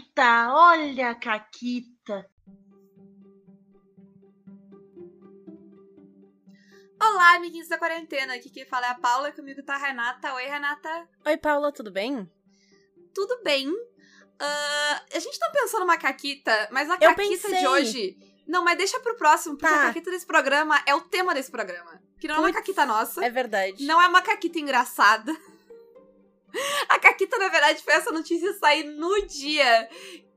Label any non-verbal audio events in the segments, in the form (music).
Caquita, olha a Caquita. Olá, amiguinhos da quarentena. Aqui quem fala é a Paula, comigo tá a Renata. Oi, Renata. Oi, Paula, tudo bem? Tudo bem. Uh, a gente tá pensando numa caquita, mas a Eu caquita pensei. de hoje. Não, mas deixa pro próximo, porque tá. a caquita desse programa é o tema desse programa. Que não Puts, é uma caquita nossa. É verdade. Não é uma caquita engraçada. (laughs) A Caquita, na verdade, foi essa notícia sair no dia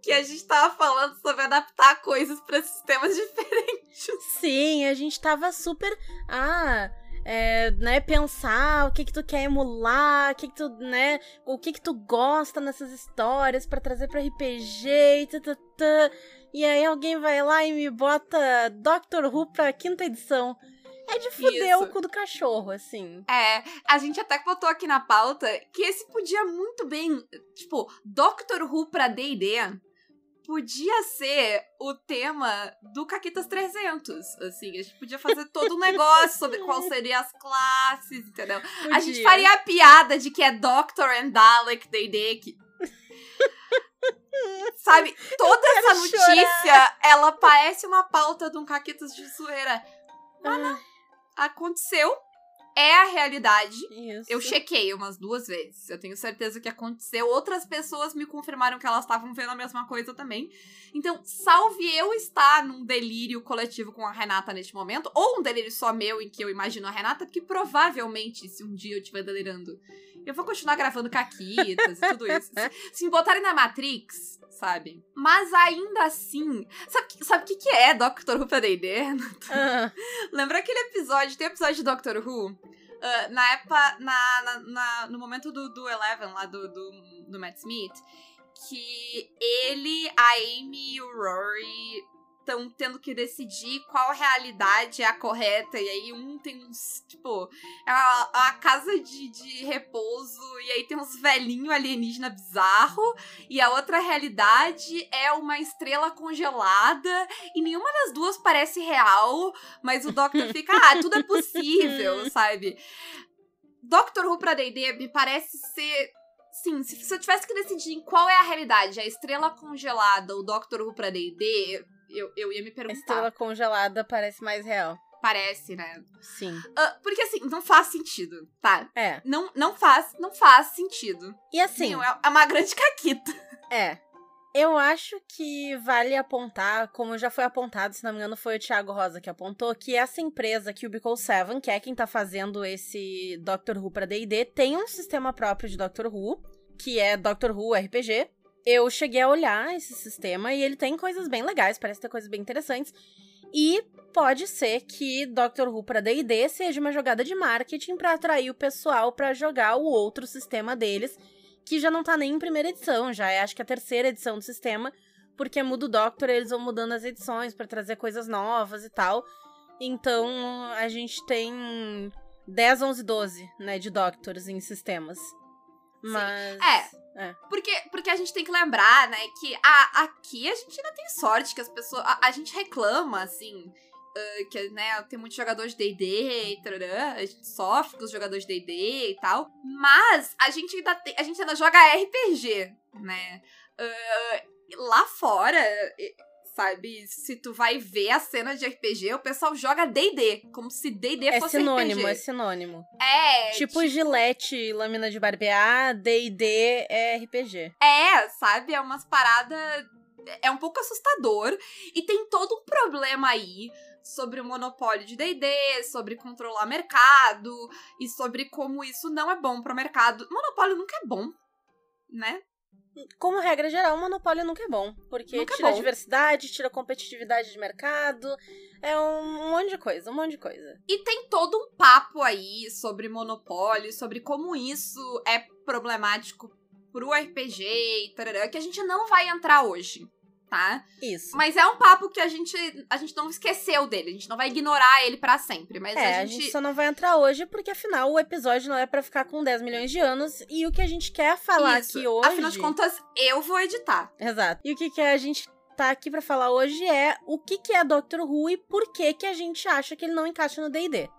que a gente tava falando sobre adaptar coisas para sistemas (laughs) diferentes. Sim, a gente tava super. Ah. É, né, pensar o que que tu quer emular, o que que tu, né, o que que tu gosta nessas histórias para trazer para RPG e tata, e aí alguém vai lá e me bota Doctor Who pra quinta edição. É de fuder o cu do cachorro, assim. É, a gente até botou aqui na pauta que esse podia muito bem, tipo, Doctor Who pra D&D podia ser o tema do Caquitas 300, assim, a gente podia fazer todo um negócio sobre qual (laughs) seriam as classes, entendeu? Podia. A gente faria a piada de que é Doctor and Dalek D&D, que... (laughs) Sabe, toda essa notícia, chorar. ela parece uma pauta de um Caquitas de zoeira. Mas não aconteceu. É a realidade. Isso. Eu chequei umas duas vezes. Eu tenho certeza que aconteceu. Outras pessoas me confirmaram que elas estavam vendo a mesma coisa também. Então, salve eu estar num delírio coletivo com a Renata neste momento, ou um delírio só meu em que eu imagino a Renata, porque provavelmente, se um dia eu estiver delirando, eu vou continuar gravando caquitas e tudo isso. Se, se me botarem na Matrix, sabe? Mas ainda assim. Sabe o sabe que, que é Doctor Who pra D&D? Uh. Lembra aquele episódio? Tem episódio de Doctor Who? Uh, na época, na, na, na, no momento do, do Eleven, lá do, do, do Matt Smith, que ele, a Amy e o Rory estão tendo que decidir qual realidade é a correta. E aí um tem uns, tipo, é a, a casa de, de repouso, e aí tem uns velhinhos alienígena bizarro, e a outra realidade é uma estrela congelada, e nenhuma das duas parece real, mas o Doctor (laughs) fica, ah, tudo é possível, sabe? Doctor Who pra D&D me parece ser Sim, se, se, eu tivesse que decidir em qual é a realidade, a estrela congelada ou Doctor Who pra D&D, eu, eu ia me perguntar. A estrela congelada parece mais real. Parece, né? Sim. Uh, porque assim, não faz sentido, tá? É. Não, não faz, não faz sentido. E assim. Não, é uma grande (laughs) caquita. É. Eu acho que vale apontar, como já foi apontado, se não me engano, foi o Thiago Rosa que apontou, que essa empresa, Cubicle 7, que é quem tá fazendo esse Doctor Who pra D&D, tem um sistema próprio de Doctor Who, que é Doctor Who RPG, eu cheguei a olhar esse sistema e ele tem coisas bem legais, parece ter coisas bem interessantes. E pode ser que Doctor Who para D&D seja uma jogada de marketing para atrair o pessoal para jogar o outro sistema deles, que já não tá nem em primeira edição, já é acho que a terceira edição do sistema, porque muda o Doctor, eles vão mudando as edições para trazer coisas novas e tal. Então, a gente tem 10, 11, 12, né, de Doctors em sistemas. Mas. É. é. Porque, porque a gente tem que lembrar, né, que a, aqui a gente ainda tem sorte que as pessoas. A, a gente reclama, assim. Uh, que, né, tem muitos jogadores de D&D, a gente sofre com os jogadores de D&D e tal, mas a gente ainda tem, a gente ainda joga RPG, né? Uh, lá fora, sabe? Se tu vai ver a cena de RPG, o pessoal joga D&D, como se D&D é fosse sinônimo, RPG. É sinônimo, é Tipo, tipo gilete, lâmina de barbear, D&D é RPG. É, sabe? É umas paradas... É um pouco assustador. E tem todo um problema aí sobre o monopólio de D&D, sobre controlar mercado e sobre como isso não é bom pro mercado. Monopólio nunca é bom, né? Como regra geral, o monopólio nunca é bom. Porque nunca é tira é diversidade, tira competitividade de mercado. É um monte de coisa, um monte de coisa. E tem todo um papo aí sobre monopólio, sobre como isso é problemático pro RPG e tarará, que a gente não vai entrar hoje tá? Isso. Mas é um papo que a gente, a gente não esqueceu dele, a gente não vai ignorar ele para sempre, mas é, a gente... a gente... só não vai entrar hoje porque afinal o episódio não é para ficar com 10 milhões de anos e o que a gente quer falar Isso. aqui hoje... Afinal de contas, eu vou editar. Exato. E o que, que a gente tá aqui para falar hoje é o que, que é Doctor Who e por que, que a gente acha que ele não encaixa no D&D.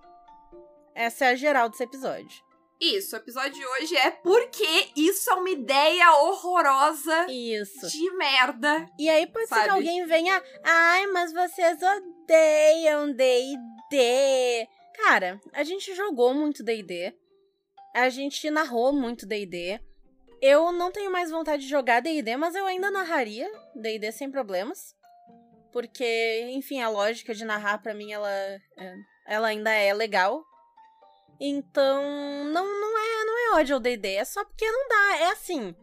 Essa é a geral desse episódio. Isso, o episódio de hoje é porque isso é uma ideia horrorosa. Isso. De merda. E aí pode sabe? ser que alguém venha. Ai, mas vocês odeiam DD. Cara, a gente jogou muito DD. A gente narrou muito DD. Eu não tenho mais vontade de jogar DD, mas eu ainda narraria DD sem problemas. Porque, enfim, a lógica de narrar para mim ela, é, ela ainda é legal. Então, não, não é, não é ódio ao D&D, é só porque não dá, é assim.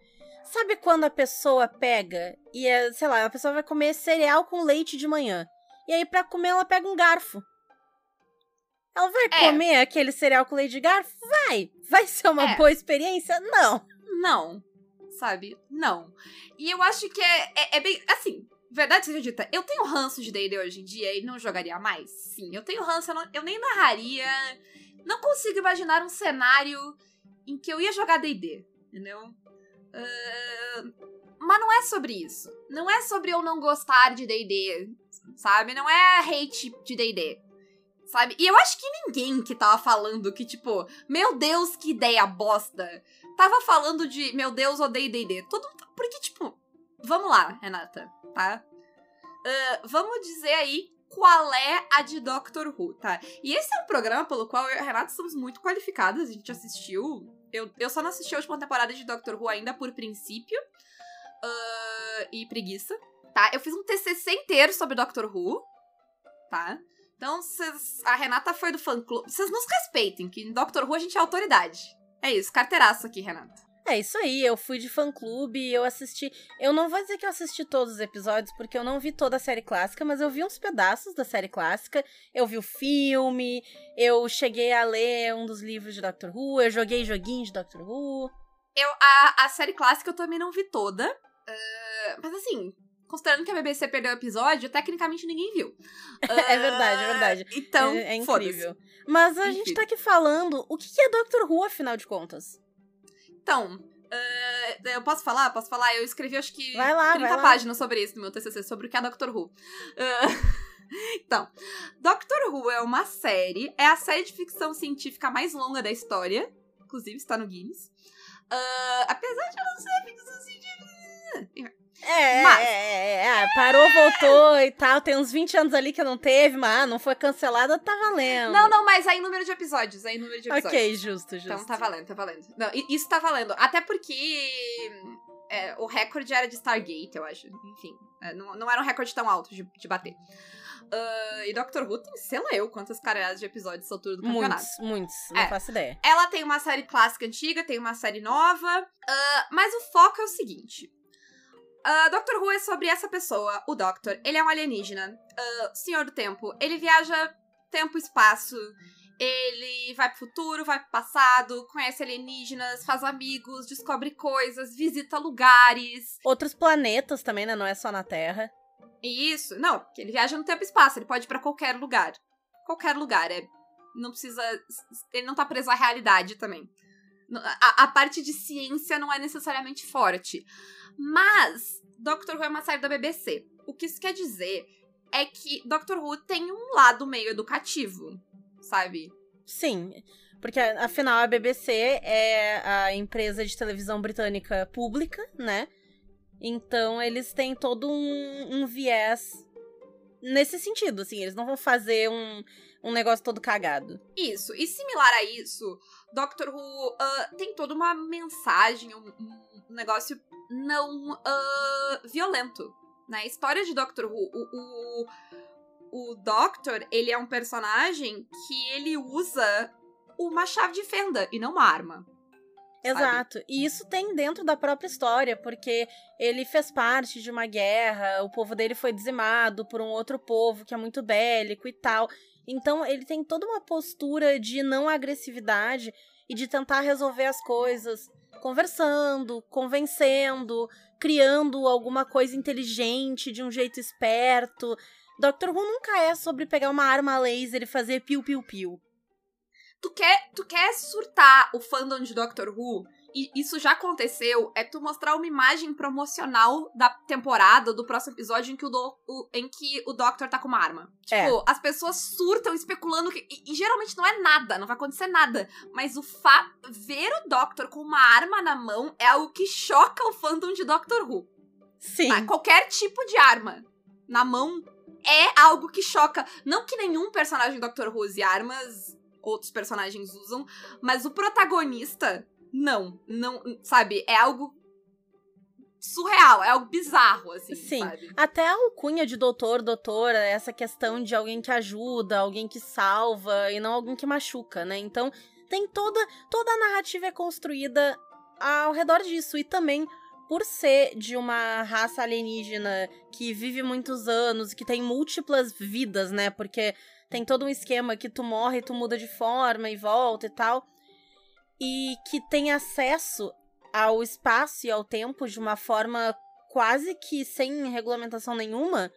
Sabe quando a pessoa pega e é, sei lá, a pessoa vai comer cereal com leite de manhã. E aí para comer ela pega um garfo. Ela vai é. comer aquele cereal com leite de garfo? Vai. Vai ser uma é. boa experiência? Não. Não. Sabe? Não. E eu acho que é, é, é bem. Assim, verdade seja dita, eu tenho ranço de D&D hoje em dia e não jogaria mais? Sim, eu tenho ranço, eu, não, eu nem narraria não consigo imaginar um cenário em que eu ia jogar DD, entendeu? Uh, mas não é sobre isso. Não é sobre eu não gostar de DD, sabe? Não é hate de DD. Sabe? E eu acho que ninguém que tava falando que, tipo, meu Deus, que ideia bosta. Tava falando de, meu Deus, odeio DD. Todo Porque, tipo, vamos lá, Renata, tá? Uh, vamos dizer aí qual é a de Doctor Who, tá? E esse é um programa pelo qual eu e a Renata somos muito qualificadas, a gente assistiu. Eu, eu só não assisti a última temporada de Doctor Who ainda por princípio uh, e preguiça, tá? Eu fiz um TCC inteiro sobre Doctor Who, tá? Então, cês, a Renata foi do fã-clube. Vocês nos respeitem, que em Doctor Who a gente é autoridade. É isso, carteiraço aqui, Renata. É isso aí, eu fui de fã-clube, eu assisti. Eu não vou dizer que eu assisti todos os episódios, porque eu não vi toda a série clássica, mas eu vi uns pedaços da série clássica. Eu vi o filme, eu cheguei a ler um dos livros de Doctor Who, eu joguei joguinho de Doctor Who. Eu, a, a série clássica eu também não vi toda. Uh, mas assim, considerando que a BBC perdeu o episódio, tecnicamente ninguém viu. (laughs) é verdade, é verdade. Então, é, é incrível. Mas a gente tá aqui falando o que é Doctor Who, afinal de contas? Então, uh, eu posso falar? Posso falar? Eu escrevi acho que vai lá, 30 vai páginas lá. sobre isso no meu TCC, sobre o que é Doctor Who. Uh, (laughs) então, Doctor Who é uma série, é a série de ficção científica mais longa da história, inclusive está no Guinness. Uh, apesar de não ser ficção científica. É, mas... é, é, é, parou, voltou e tal. Tem uns 20 anos ali que não teve, mas não foi cancelada, tá valendo. Não, não, mas aí número de episódios, aí número de episódios. Ok, justo, justo. Então tá valendo, tá valendo. Não, isso tá valendo. Até porque é, o recorde era de Stargate, eu acho. Enfim, é, não, não era um recorde tão alto de, de bater. Uh, e Doctor Who tem, sei lá eu, quantas caralhadas de episódios essa altura do campeonato. Muitos, muitos. Não é. faço ideia. Ela tem uma série clássica antiga, tem uma série nova. Uh, mas o foco é o seguinte. Uh, Doctor Who é sobre essa pessoa, o Doctor. Ele é um alienígena, uh, senhor do tempo. Ele viaja tempo e espaço. Ele vai pro futuro, vai pro passado, conhece alienígenas, faz amigos, descobre coisas, visita lugares. Outros planetas também, né? Não é só na Terra. Isso, não, ele viaja no tempo e espaço, ele pode ir pra qualquer lugar. Qualquer lugar, é. Não precisa. Ele não tá preso à realidade também. A, a parte de ciência não é necessariamente forte. Mas Doctor Who é uma série da BBC. O que isso quer dizer é que Doctor Who tem um lado meio educativo, sabe? Sim. Porque, afinal, a BBC é a empresa de televisão britânica pública, né? Então, eles têm todo um, um viés nesse sentido, assim. Eles não vão fazer um, um negócio todo cagado. Isso. E similar a isso, Doctor Who uh, tem toda uma mensagem, um, um negócio não uh, violento. Na né? história de Doctor Who, o, o, o Doctor, ele é um personagem que ele usa uma chave de fenda e não uma arma. Exato. Sabe? E isso tem dentro da própria história, porque ele fez parte de uma guerra, o povo dele foi dizimado por um outro povo que é muito bélico e tal. Então ele tem toda uma postura de não agressividade e de tentar resolver as coisas conversando, convencendo, criando alguma coisa inteligente de um jeito esperto. Doctor Who nunca é sobre pegar uma arma laser e fazer piu-piu-piu. Tu quer, tu quer surtar o fandom de Doctor Who isso já aconteceu, é tu mostrar uma imagem promocional da temporada, do próximo episódio, em que o, do, o em que o Doctor tá com uma arma. É. Tipo, as pessoas surtam especulando que. E, e, geralmente não é nada, não vai acontecer nada. Mas o fato. Ver o Doctor com uma arma na mão é algo que choca o fandom de Doctor Who. Sim. Tá? Qualquer tipo de arma na mão é algo que choca. Não que nenhum personagem do Doctor Who use armas, outros personagens usam, mas o protagonista, não. Não, sabe? É algo surreal, é algo bizarro, assim, Sim. Sabe? Até a alcunha de doutor, doutora, essa questão de alguém que ajuda, alguém que salva e não alguém que machuca, né? Então, tem toda, toda a narrativa é construída ao redor disso. E também por ser de uma raça alienígena que vive muitos anos, que tem múltiplas vidas, né? Porque tem todo um esquema que tu morre, tu muda de forma e volta e tal. E que tem acesso ao espaço e ao tempo de uma forma quase que sem regulamentação nenhuma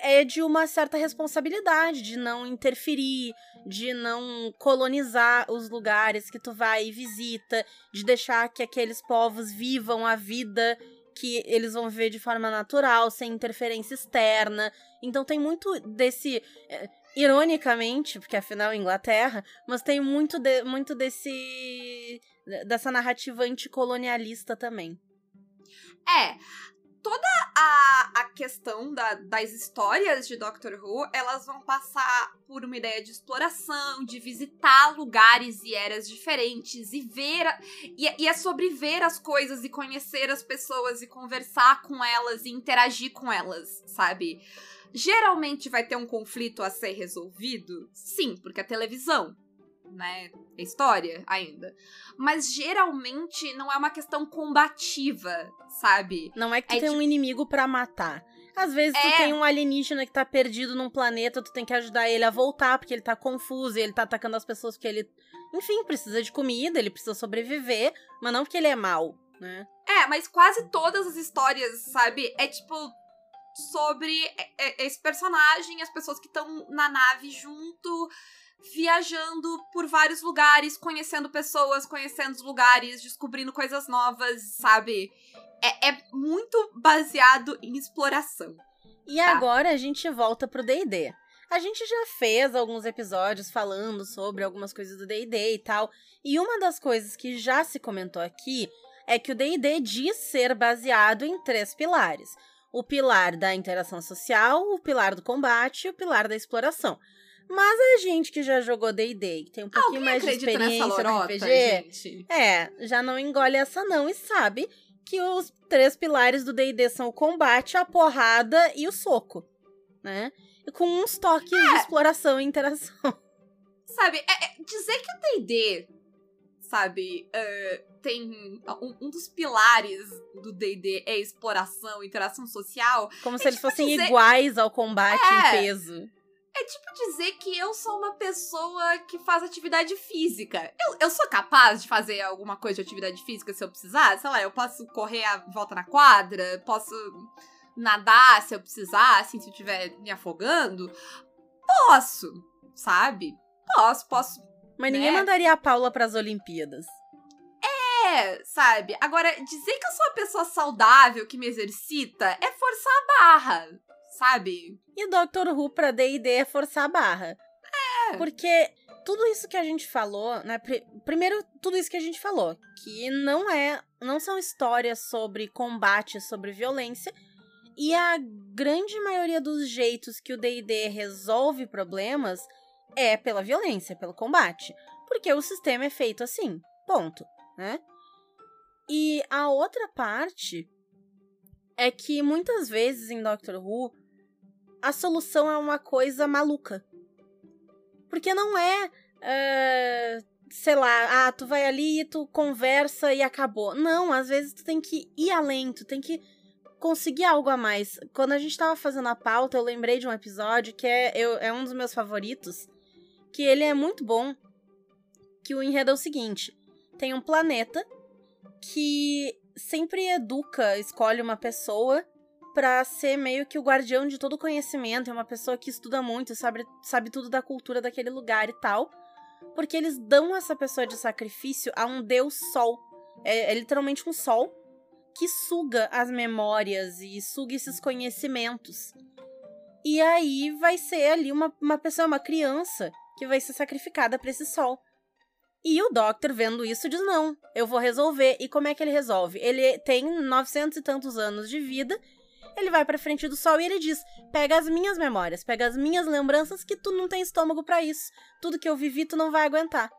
é de uma certa responsabilidade de não interferir, de não colonizar os lugares que tu vai e visita, de deixar que aqueles povos vivam a vida que eles vão viver de forma natural, sem interferência externa. Então tem muito desse. É, ironicamente, porque afinal é Inglaterra, mas tem muito, de, muito desse. dessa narrativa anticolonialista também. É, toda a, a questão da, das histórias de Doctor Who, elas vão passar por uma ideia de exploração, de visitar lugares e eras diferentes e ver. E, e, é sobre ver as coisas e conhecer as pessoas e conversar com elas e interagir com elas, sabe? Geralmente vai ter um conflito a ser resolvido? Sim, porque é televisão né? É história ainda. Mas geralmente não é uma questão combativa, sabe? Não é que tu é tem tipo... um inimigo para matar. Às vezes é... tu tem um alienígena que tá perdido num planeta, tu tem que ajudar ele a voltar, porque ele tá confuso e ele tá atacando as pessoas porque ele, enfim, precisa de comida, ele precisa sobreviver, mas não porque ele é mal, né? É, mas quase todas as histórias, sabe? É tipo sobre esse personagem, as pessoas que estão na nave junto viajando por vários lugares, conhecendo pessoas, conhecendo os lugares, descobrindo coisas novas, sabe? É, é muito baseado em exploração. E tá? agora a gente volta pro DD. A gente já fez alguns episódios falando sobre algumas coisas do DD e tal. E uma das coisas que já se comentou aqui é que o DD diz ser baseado em três pilares: o pilar da interação social, o pilar do combate e o pilar da exploração. Mas a gente que já jogou D&D, que tem um pouquinho mais de experiência lorota, no RPG, gente? é, já não engole essa não e sabe que os três pilares do D&D são o combate, a porrada e o soco, né? E com uns toques é. de exploração e interação. (laughs) Sabe, é, é dizer que o D&D, sabe, uh, tem um, um, dos pilares do D&D é exploração, interação social. Como se eles fossem dizer... iguais ao combate em é. peso. É tipo dizer que eu sou uma pessoa que faz atividade física. Eu, eu sou capaz de fazer alguma coisa de atividade física se eu precisar? Sei lá, eu posso correr a volta na quadra, posso nadar se eu precisar, assim, se eu estiver me afogando. Posso, sabe? Posso, posso. Mas ninguém né? mandaria a Paula para as Olimpíadas. É, sabe? Agora, dizer que eu sou uma pessoa saudável, que me exercita, é forçar a barra sabe? E Doctor Who pra D&D é forçar a barra. É. Porque tudo isso que a gente falou, né? Pr primeiro, tudo isso que a gente falou, que não é, não são histórias sobre combate, sobre violência, e a grande maioria dos jeitos que o D&D resolve problemas é pela violência, pelo combate, porque o sistema é feito assim. Ponto, né? E a outra parte é que muitas vezes em Doctor Who a solução é uma coisa maluca. Porque não é, uh, sei lá, ah, tu vai ali, tu conversa e acabou. Não, às vezes tu tem que ir além, tu tem que conseguir algo a mais. Quando a gente tava fazendo a pauta, eu lembrei de um episódio que é, eu, é um dos meus favoritos, que ele é muito bom, que o enredo é o seguinte, tem um planeta que sempre educa, escolhe uma pessoa para ser meio que o guardião de todo o conhecimento, é uma pessoa que estuda muito, sabe, sabe tudo da cultura daquele lugar e tal. Porque eles dão essa pessoa de sacrifício a um deus sol. É, é literalmente um sol que suga as memórias e suga esses conhecimentos. E aí vai ser ali uma, uma pessoa, uma criança, que vai ser sacrificada para esse sol. E o Doctor, vendo isso, diz: Não, eu vou resolver. E como é que ele resolve? Ele tem 900 e tantos anos de vida. Ele vai pra frente do sol e ele diz: Pega as minhas memórias, pega as minhas lembranças, que tu não tem estômago para isso. Tudo que eu vivi, tu não vai aguentar.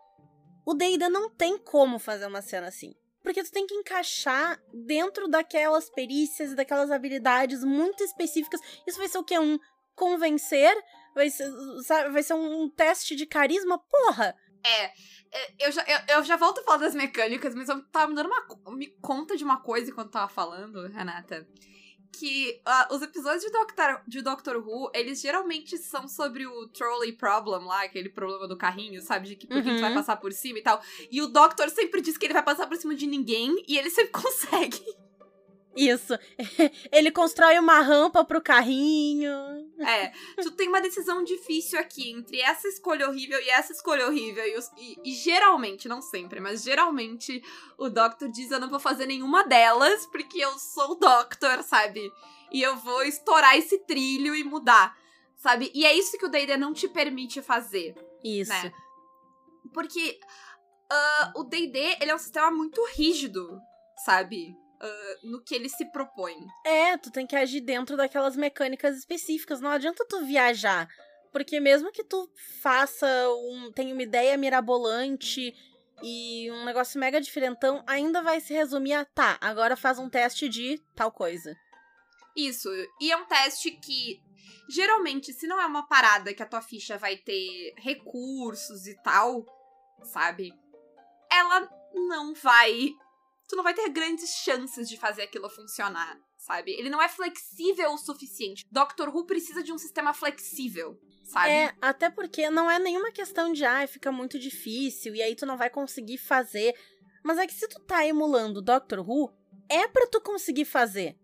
O Deida não tem como fazer uma cena assim. Porque tu tem que encaixar dentro daquelas perícias e daquelas habilidades muito específicas. Isso vai ser o quê? Um convencer? Vai ser, sabe, vai ser um teste de carisma? Porra! É, é, eu já, eu, eu, já volto a falar das mecânicas, mas eu tava me dando uma, me conta de uma coisa enquanto tava falando, Renata. Que uh, os episódios de Doctor, de Doctor Who, eles geralmente são sobre o trolley problem lá, aquele problema do carrinho, sabe? De que por uhum. vai passar por cima e tal. E o Doctor sempre diz que ele vai passar por cima de ninguém e ele sempre (laughs) consegue. Isso. (laughs) Ele constrói uma rampa pro carrinho. É. Tu tem uma decisão difícil aqui entre essa escolha horrível e essa escolha horrível. E, e, e, geralmente, não sempre, mas geralmente o Doctor diz: Eu não vou fazer nenhuma delas porque eu sou o Doctor, sabe? E eu vou estourar esse trilho e mudar, sabe? E é isso que o D&D não te permite fazer. Isso. Né? Porque uh, o D&D, ele é um sistema muito rígido, sabe? Uh, no que ele se propõe. É, tu tem que agir dentro daquelas mecânicas específicas. Não adianta tu viajar. Porque mesmo que tu faça um. tenha uma ideia mirabolante e um negócio mega diferentão, ainda vai se resumir a tá, agora faz um teste de tal coisa. Isso. E é um teste que geralmente, se não é uma parada que a tua ficha vai ter recursos e tal, sabe? Ela não vai tu não vai ter grandes chances de fazer aquilo funcionar, sabe? Ele não é flexível o suficiente. Doctor Who precisa de um sistema flexível, sabe? É, até porque não é nenhuma questão de, ah, fica muito difícil e aí tu não vai conseguir fazer. Mas é que se tu tá emulando Doctor Who, é para tu conseguir fazer.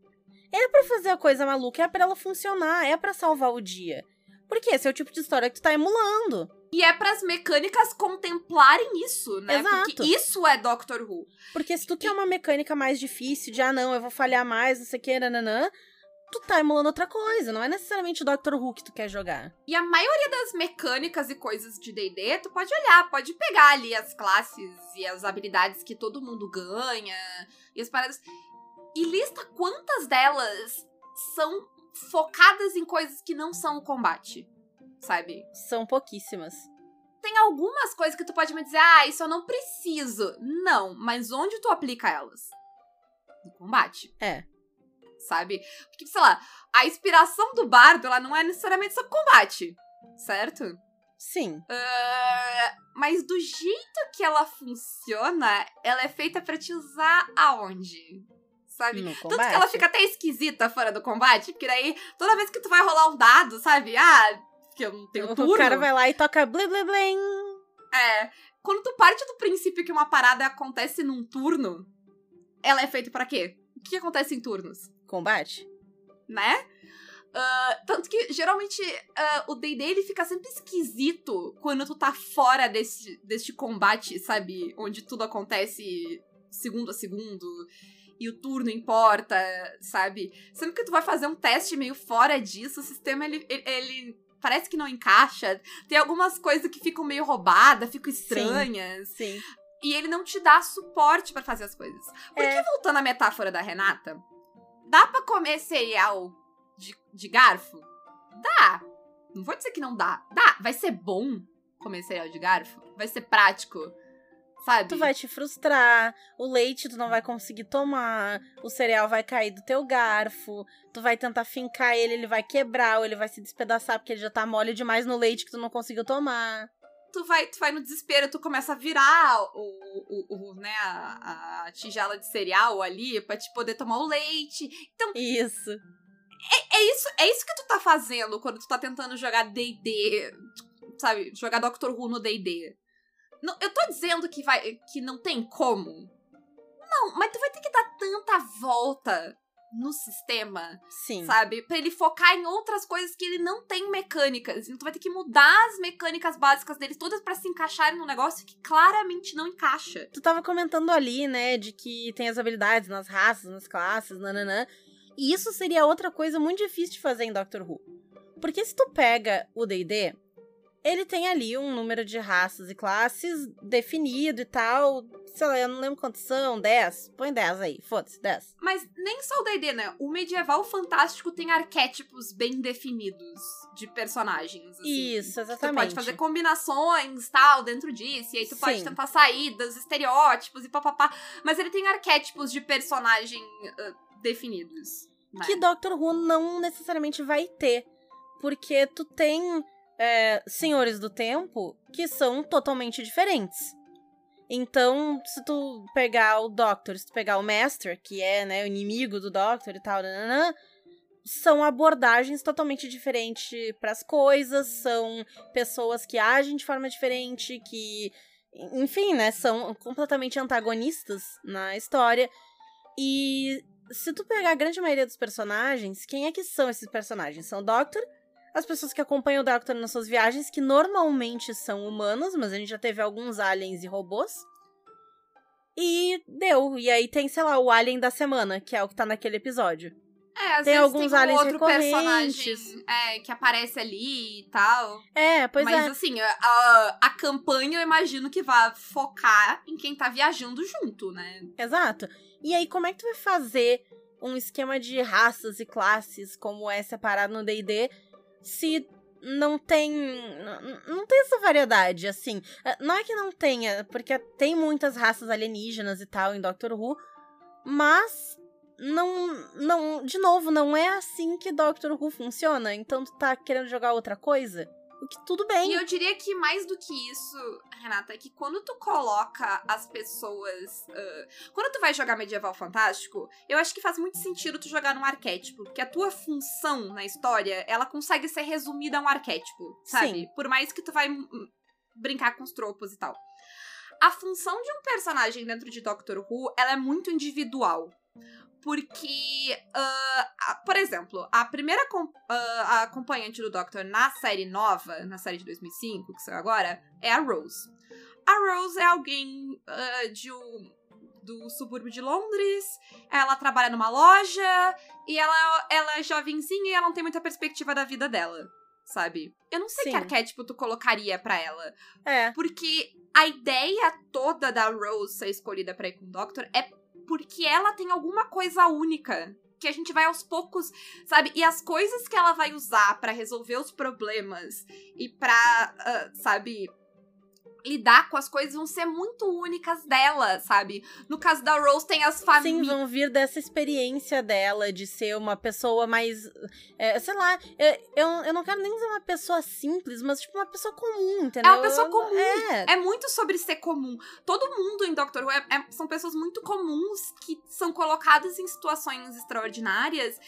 É para fazer a coisa maluca, é para ela funcionar, é para salvar o dia. Porque esse é o tipo de história que tu tá emulando. E é para as mecânicas contemplarem isso, né? Exato. Porque isso é Doctor Who. Porque se tu quer uma mecânica mais difícil, de ah, não, eu vou falhar mais, não sei o que, nananã, tu tá emulando outra coisa, não é necessariamente Doctor Who que tu quer jogar. E a maioria das mecânicas e coisas de D&D, tu pode olhar, pode pegar ali as classes e as habilidades que todo mundo ganha, e as paradas... E lista quantas delas são focadas em coisas que não são o combate sabe? São pouquíssimas. Tem algumas coisas que tu pode me dizer, ah, isso eu não preciso. Não, mas onde tu aplica elas? No combate. É. Sabe? Porque, sei lá, a inspiração do bardo, ela não é necessariamente só combate, certo? Sim. Uh, mas do jeito que ela funciona, ela é feita para te usar aonde? Sabe? No Tanto que ela fica até esquisita fora do combate, porque daí, toda vez que tu vai rolar um dado, sabe? Ah, que eu não tenho turno. O cara vai lá e toca blé blé blé. É. Quando tu parte do princípio que uma parada acontece num turno, ela é feita para quê? O que acontece em turnos? Combate. Né? Uh, tanto que, geralmente, uh, o D&D ele fica sempre esquisito quando tu tá fora desse, deste combate, sabe? Onde tudo acontece segundo a segundo e o turno importa, sabe? Sempre que tu vai fazer um teste meio fora disso, o sistema, ele, ele, ele parece que não encaixa. Tem algumas coisas que ficam meio roubadas, ficam estranhas. Sim. sim. E ele não te dá suporte para fazer as coisas. Porque, é. voltando à metáfora da Renata, dá para comer cereal de, de garfo? Dá. Não vou dizer que não dá. Dá. Vai ser bom comer cereal de garfo? Vai ser prático? Sabe? Tu vai te frustrar, o leite tu não vai conseguir tomar, o cereal vai cair do teu garfo, tu vai tentar fincar ele, ele vai quebrar, ou ele vai se despedaçar porque ele já tá mole demais no leite que tu não conseguiu tomar. Tu vai, tu vai no desespero, tu começa a virar o, o, o né, a, a, tigela de cereal ali pra te poder tomar o leite. Então. Isso. É, é, isso. é isso que tu tá fazendo quando tu tá tentando jogar DD. Sabe, jogar Doctor Who no DD. Não, eu tô dizendo que, vai, que não tem como. Não, mas tu vai ter que dar tanta volta no sistema. Sim. Sabe? Pra ele focar em outras coisas que ele não tem mecânicas. Então tu vai ter que mudar as mecânicas básicas deles todas para se encaixarem num negócio que claramente não encaixa. Tu tava comentando ali, né, de que tem as habilidades nas raças, nas classes, nananã. E isso seria outra coisa muito difícil de fazer em Doctor Who. Porque se tu pega o D&D, ele tem ali um número de raças e classes definido e tal. Sei lá, eu não lembro quantos são, 10. Põe 10 aí, foda-se, 10. Mas nem só o D&D, né? O medieval fantástico tem arquétipos bem definidos de personagens. Assim, Isso, exatamente. Tu pode fazer combinações tal dentro disso, e aí tu Sim. pode tentar sair dos estereótipos e papapá. Mas ele tem arquétipos de personagem uh, definidos. Né? Que Doctor Who não necessariamente vai ter. Porque tu tem é, senhores do tempo que são totalmente diferentes. Então, se tu pegar o Doctor, se tu pegar o Master, que é né, o inimigo do Doctor e tal, nananã, são abordagens totalmente diferentes para as coisas, são pessoas que agem de forma diferente, que, enfim, né, são completamente antagonistas na história. E se tu pegar a grande maioria dos personagens, quem é que são esses personagens? São o Doctor, as pessoas que acompanham o Doctor nas suas viagens, que normalmente são humanos, mas a gente já teve alguns aliens e robôs. E deu. E aí tem, sei lá, o alien da semana, que é o que tá naquele episódio. É, às tem vezes alguns tem um aliens outro personagem é, que aparece ali e tal. É, pois Mas, é. Mas assim, a, a campanha eu imagino que vai focar em quem tá viajando junto, né? Exato. E aí, como é que tu vai fazer um esquema de raças e classes como é separado no D&D se não tem. Não tem essa variedade, assim. É, não é que não tenha, porque tem muitas raças alienígenas e tal em Doctor Who, mas não. não De novo, não é assim que Doctor Who funciona. Então tu tá querendo jogar outra coisa? O que tudo bem. E eu diria que mais do que isso, Renata, é que quando tu coloca as pessoas. Uh, quando tu vai jogar medieval fantástico, eu acho que faz muito sentido tu jogar num arquétipo. Porque a tua função na história, ela consegue ser resumida a um arquétipo, sabe? Sim. Por mais que tu vai brincar com os tropos e tal. A função de um personagem dentro de Doctor Who, ela é muito individual. Porque, uh, por exemplo, a primeira uh, a acompanhante do Doctor na série nova, na série de 2005, que saiu agora, é a Rose. A Rose é alguém uh, de um, do subúrbio de Londres, ela trabalha numa loja, e ela, ela é jovenzinha e ela não tem muita perspectiva da vida dela, sabe? Eu não sei Sim. que arquétipo tu colocaria para ela. É. Porque a ideia toda da Rose ser escolhida pra ir com o Doctor é porque ela tem alguma coisa única que a gente vai aos poucos, sabe? E as coisas que ela vai usar para resolver os problemas e pra, uh, sabe, lidar com as coisas vão ser muito únicas dela, sabe? No caso da Rose, tem as famílias. Sim, vão vir dessa experiência dela de ser uma pessoa mais. É, sei lá, eu, eu não quero nem dizer uma pessoa simples, mas tipo uma pessoa comum, entendeu? É uma pessoa comum. É, é muito sobre ser comum. Todo mundo em Doctor Who é, é, são pessoas muito comuns que são colocadas em situações extraordinárias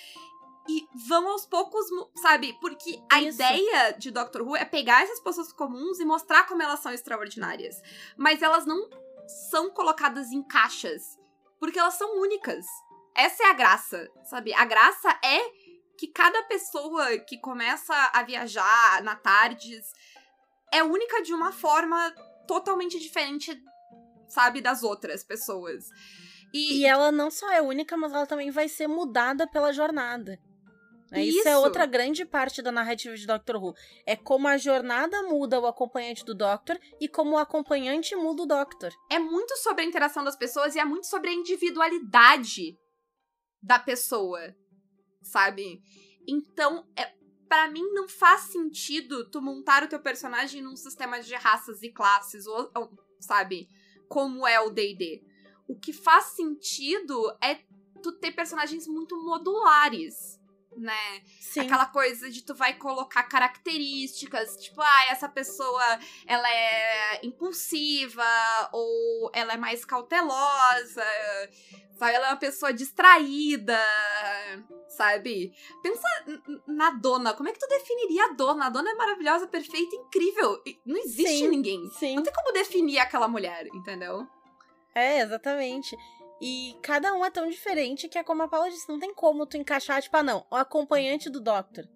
e vão aos poucos, sabe? Porque a Isso. ideia de Doctor Who é pegar essas pessoas comuns e mostrar como elas são extraordinárias. Mas elas não são colocadas em caixas, porque elas são únicas. Essa é a graça, sabe? A graça é que cada pessoa que começa a viajar na Tardes é única de uma forma totalmente diferente, sabe, das outras pessoas. E, e ela não só é única, mas ela também vai ser mudada pela jornada. Né? Isso. Isso é outra grande parte da narrativa de Doctor Who. É como a jornada muda o acompanhante do Doctor e como o acompanhante muda o Doctor. É muito sobre a interação das pessoas e é muito sobre a individualidade da pessoa, sabe? Então, é, para mim não faz sentido tu montar o teu personagem num sistema de raças e classes, ou, ou sabe? Como é o D&D. O que faz sentido é tu ter personagens muito modulares né? Sim. Aquela coisa de tu vai colocar características, tipo, ah, essa pessoa ela é impulsiva ou ela é mais cautelosa, sabe? Ela é uma pessoa distraída, sabe? Pensa na dona, como é que tu definiria a dona? A dona é maravilhosa, perfeita, incrível. Não existe sim, ninguém. Sim. Não tem como definir aquela mulher, entendeu? É, exatamente. E cada um é tão diferente que é como a Paula disse, não tem como tu encaixar, tipo, ah, não, o acompanhante do Doctor.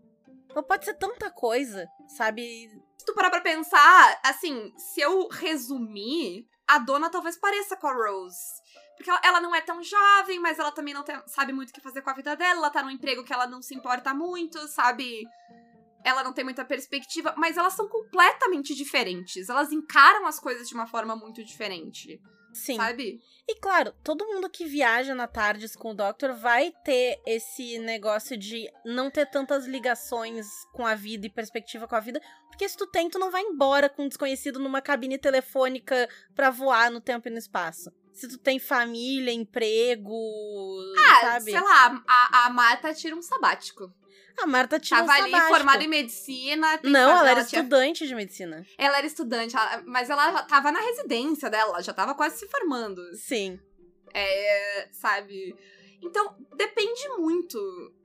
Não pode ser tanta coisa, sabe? Se tu parar pra pensar, assim, se eu resumir, a dona talvez pareça com a Rose. Porque ela, ela não é tão jovem, mas ela também não tem, sabe muito o que fazer com a vida dela. Ela tá num emprego que ela não se importa muito, sabe? Ela não tem muita perspectiva, mas elas são completamente diferentes. Elas encaram as coisas de uma forma muito diferente. Sim. Sabe? E claro, todo mundo que viaja na Tardes com o Doctor vai ter esse negócio de não ter tantas ligações com a vida e perspectiva com a vida, porque se tu tem, tu não vai embora com um desconhecido numa cabine telefônica pra voar no tempo e no espaço. Se tu tem família, emprego, ah, sabe? sei lá, a, a Marta tira um sabático. A Marta tinha Tava um ali formada em medicina. Não, ela era tinha... estudante de medicina. Ela era estudante, mas ela tava na residência dela, já tava quase se formando. Sim. É, sabe? Então, depende muito,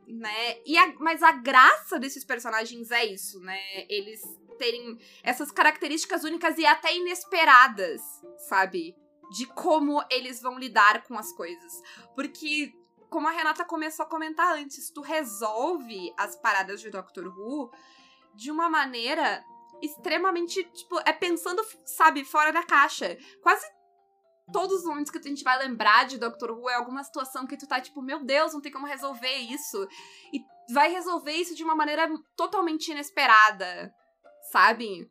né? E a, mas a graça desses personagens é isso, né? Eles terem essas características únicas e até inesperadas, sabe? De como eles vão lidar com as coisas. Porque como a Renata começou a comentar antes, tu resolve as paradas de Doctor Who de uma maneira extremamente, tipo, é pensando, sabe, fora da caixa. Quase todos os momentos que a gente vai lembrar de Doctor Who é alguma situação que tu tá tipo, meu Deus, não tem como resolver isso. E vai resolver isso de uma maneira totalmente inesperada, sabe?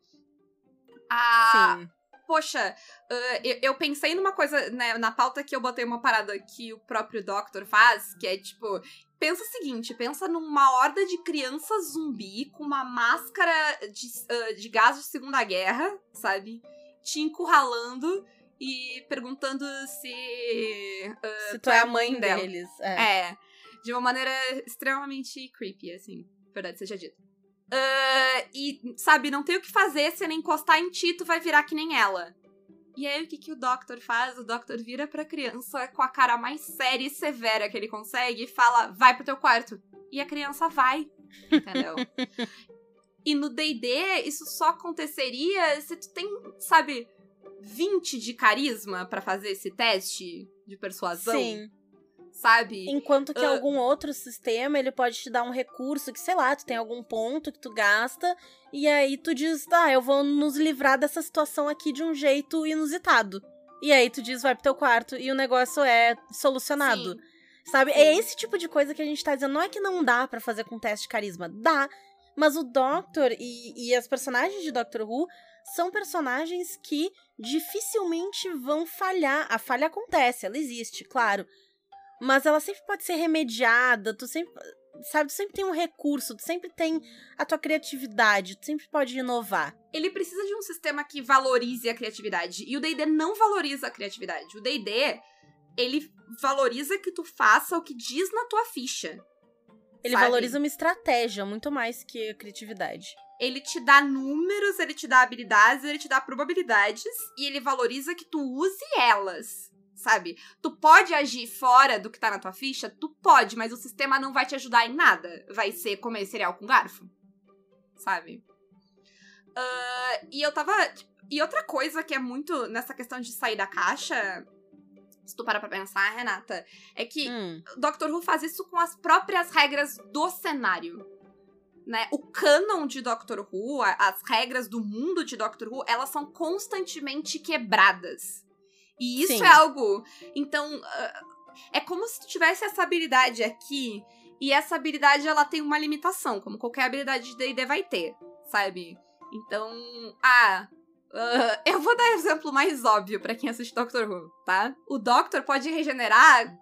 Ah, Sim poxa, uh, eu, eu, pensei numa coisa, né, na pauta que eu botei uma parada que o próprio Doctor faz, que é tipo. Pensa o seguinte, pensa numa horda de crianças zumbi com uma máscara de, uh, de gás de Segunda Guerra, sabe? Te encurralando e perguntando se. Uh, se tu, tu é, é a mãe, dela. deles. É. é. De uma maneira extremamente creepy, assim, verdade seja dita. Uh, e, sabe, não tem o que fazer, se ele encostar em ti, tu vai virar que nem ela. E aí, o que, que o Doctor faz? O Doctor vira pra criança com a cara mais séria e severa que ele consegue e fala: vai pro teu quarto. E a criança vai. Entendeu? (laughs) e no DD, isso só aconteceria se tu tem, sabe, 20 de carisma para fazer esse teste de persuasão. Sim sabe? Enquanto que uh... algum outro sistema, ele pode te dar um recurso que, sei lá, tu tem algum ponto que tu gasta, e aí tu diz, tá, eu vou nos livrar dessa situação aqui de um jeito inusitado. E aí tu diz, vai pro teu quarto, e o negócio é solucionado. Sim. Sabe? Sim. É esse tipo de coisa que a gente tá dizendo. Não é que não dá para fazer com teste de carisma. Dá. Mas o Doctor e, e as personagens de Doctor Who são personagens que dificilmente vão falhar. A falha acontece, ela existe, claro mas ela sempre pode ser remediada, tu sempre, sabe, tu sempre tem um recurso, tu sempre tem a tua criatividade, tu sempre pode inovar. Ele precisa de um sistema que valorize a criatividade, e o D&D não valoriza a criatividade. O D&D, ele valoriza que tu faça o que diz na tua ficha. Ele sabe? valoriza uma estratégia muito mais que a criatividade. Ele te dá números, ele te dá habilidades, ele te dá probabilidades e ele valoriza que tu use elas sabe? Tu pode agir fora do que tá na tua ficha? Tu pode, mas o sistema não vai te ajudar em nada. Vai ser comer cereal com garfo, sabe? Uh, e eu tava. E outra coisa que é muito nessa questão de sair da caixa. Se tu parar pra pensar, Renata, é que hum. Doctor Who faz isso com as próprias regras do cenário. Né? O canon de Doctor Who, as regras do mundo de Doctor Who, elas são constantemente quebradas. E isso Sim. é algo. Então, uh, é como se tu tivesse essa habilidade aqui. E essa habilidade ela tem uma limitação, como qualquer habilidade de DD vai ter, sabe? Então, ah, Uh, (laughs) eu vou dar exemplo mais óbvio para quem assiste Doctor Who, tá? O Doctor pode regenerar.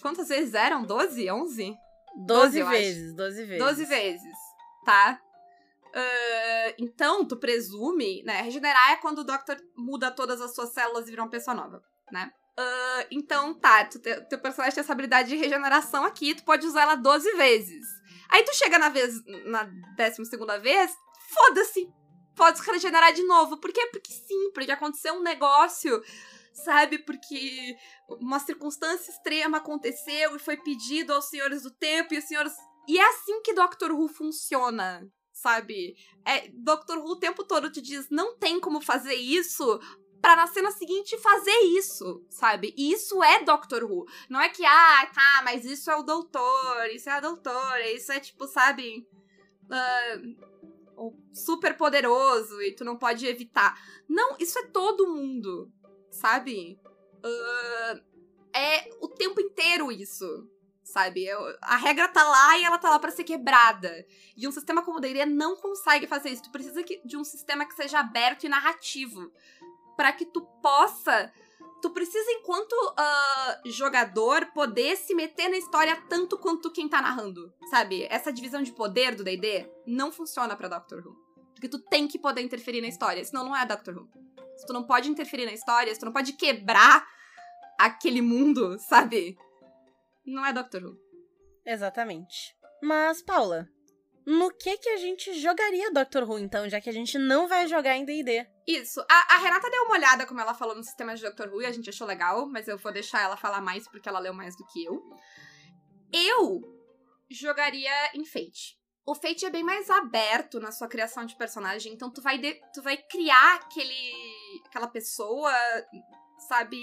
Quantas vezes eram? 12? 11? 12, 12 vezes, 12 vezes. 12 vezes, tá? Uh, então, tu presume, né? Regenerar é quando o Doctor muda todas as suas células e vira uma pessoa nova, né? Uh, então, tá, tu te, teu personagem tem essa habilidade de regeneração aqui, tu pode usar ela 12 vezes. Aí tu chega na vez, na décima segunda vez, foda-se, pode regenerar de novo. Por quê? Porque sim, porque aconteceu um negócio, sabe? Porque uma circunstância extrema aconteceu e foi pedido aos senhores do tempo e os senhores. E é assim que Doctor Who funciona, sabe? É, Doctor Who o tempo todo te diz, não tem como fazer isso, pra na cena seguinte fazer isso, sabe? E isso é Doctor Who. Não é que, ah, tá, mas isso é o doutor, isso é a doutora, isso é tipo, sabe. Uh, super poderoso e tu não pode evitar. Não, isso é todo mundo, sabe? Uh, é o tempo inteiro isso sabe? A regra tá lá e ela tá lá para ser quebrada. E um sistema como o D&D não consegue fazer isso. Tu precisa de um sistema que seja aberto e narrativo. para que tu possa... Tu precisa, enquanto uh, jogador, poder se meter na história tanto quanto quem tá narrando, sabe? Essa divisão de poder do D&D não funciona para Doctor Who. Porque tu tem que poder interferir na história, senão não é Doctor Who. Se tu não pode interferir na história, se tu não pode quebrar aquele mundo, sabe? Não é Doctor Who. Exatamente. Mas, Paula, no que que a gente jogaria Doctor Who, então, já que a gente não vai jogar em D&D? Isso. A, a, Renata deu uma olhada, como ela falou, no sistema de Doctor Who, e a gente achou legal, mas eu vou deixar ela falar mais, porque ela leu mais do que eu. Eu jogaria em Fate. O Fate é bem mais aberto na sua criação de personagem, então tu vai, de, tu vai criar aquele, aquela pessoa, sabe,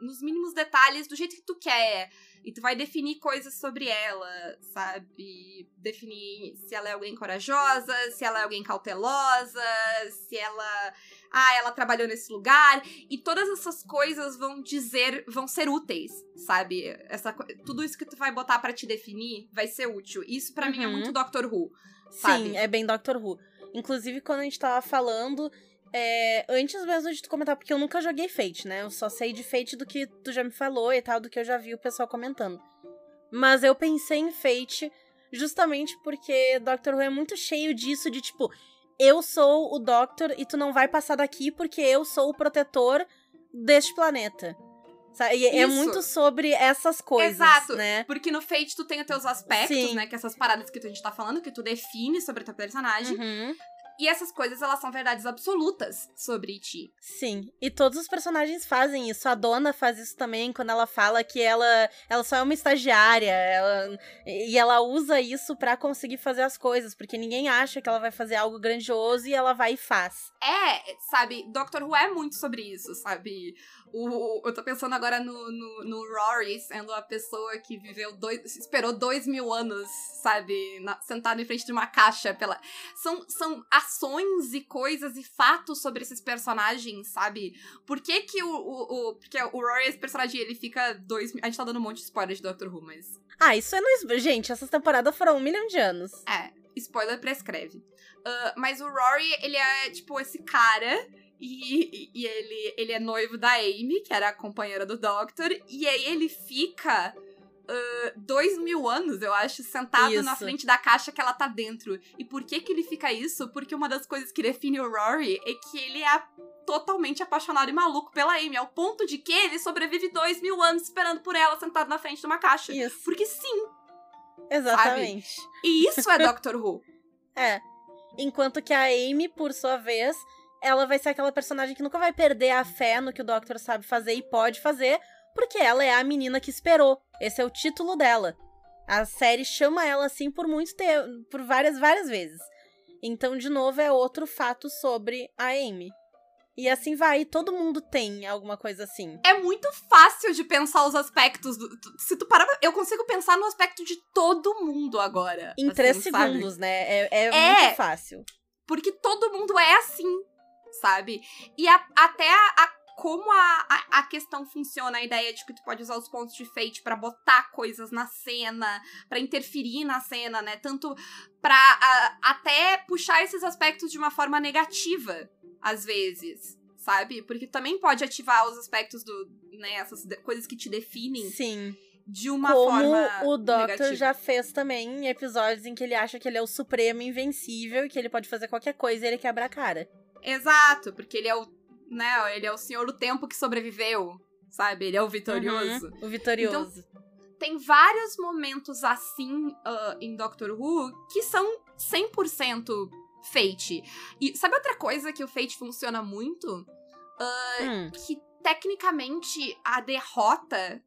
nos mínimos detalhes, do jeito que tu quer. E tu vai definir coisas sobre ela, sabe? Definir se ela é alguém corajosa, se ela é alguém cautelosa, se ela. Ah, ela trabalhou nesse lugar. E todas essas coisas vão dizer. vão ser úteis, sabe? Essa, tudo isso que tu vai botar para te definir vai ser útil. Isso para uhum. mim é muito uhum. Doctor Who. Sabe? Sim, é bem Doctor Who. Inclusive, quando a gente tava falando, é, antes mesmo de tu comentar, porque eu nunca joguei Fate, né? Eu só sei de Fate do que tu já me falou e tal, do que eu já vi o pessoal comentando. Mas eu pensei em Fate justamente porque Doctor Who é muito cheio disso, de tipo, eu sou o Doctor e tu não vai passar daqui porque eu sou o protetor deste planeta. E é muito sobre essas coisas. Exato. Né? Porque no Fate tu tem os teus aspectos, Sim. né? Que essas paradas que a gente tá falando, que tu define sobre o teu personagem. Uhum. E essas coisas, elas são verdades absolutas sobre ti. Sim. E todos os personagens fazem isso. A dona faz isso também quando ela fala que ela, ela só é uma estagiária. Ela, e ela usa isso para conseguir fazer as coisas. Porque ninguém acha que ela vai fazer algo grandioso e ela vai e faz. É, sabe? Doctor Who é muito sobre isso, sabe? O, eu tô pensando agora no, no, no, Rory sendo a pessoa que viveu dois. esperou dois mil anos, sabe? Na, sentado em frente de uma caixa pela. São, são ações e coisas e fatos sobre esses personagens, sabe? Por que que o. o, o porque o Rory, esse personagem, ele fica dois. A gente tá dando um monte de spoiler de Doctor Who, mas. Ah, isso é no. Gente, essas temporadas foram um milhão de anos. É, spoiler prescreve. Uh, mas o Rory, ele é, tipo, esse cara e, e, ele, ele é noivo da Amy, que era a companheira do Doctor, e aí ele fica uh, dois mil anos, eu acho, sentado isso. na frente da caixa que ela tá dentro. E por que que ele fica isso? Porque uma das coisas que define o Rory é que ele é totalmente apaixonado e maluco pela Amy, ao ponto de que ele sobrevive dois mil anos esperando por ela sentado na frente de uma caixa. Isso. Porque sim. Exatamente. Sabe? E isso é Doctor Who. (laughs) É. Enquanto que a Amy, por sua vez, ela vai ser aquela personagem que nunca vai perder a fé no que o Doctor sabe fazer e pode fazer, porque ela é a menina que esperou. Esse é o título dela. A série chama ela assim por muito tempo, por várias, várias vezes. Então, de novo, é outro fato sobre a Amy. E assim vai, todo mundo tem alguma coisa assim. É muito fácil de pensar os aspectos. Do, se tu parar, eu consigo pensar no aspecto de todo mundo agora. Em assim, três segundos, sabe? né? É, é, é, muito fácil. Porque todo mundo é assim sabe? E a, até a, a como a, a, a, questão funciona, a ideia de que tu pode usar os pontos de fate para botar coisas na cena, para interferir na cena, né? Tanto pra até puxar esses aspectos de uma forma negativa, às vezes, sabe? Porque também pode ativar os aspectos do, né, essas coisas que te definem. Sim. De uma Como forma. Como o Doctor já fez também em episódios em que ele acha que ele é o supremo invencível e que ele pode fazer qualquer coisa e ele quebra a cara. Exato, porque ele é o, né, ele é o senhor do tempo que sobreviveu, sabe? Ele é o vitorioso. Uhum, o vitorioso. Então, tem vários momentos assim uh, em Doctor Who que são 100% Fate. E sabe outra coisa que o Fate funciona muito? Uh, hum. Que tecnicamente a derrota.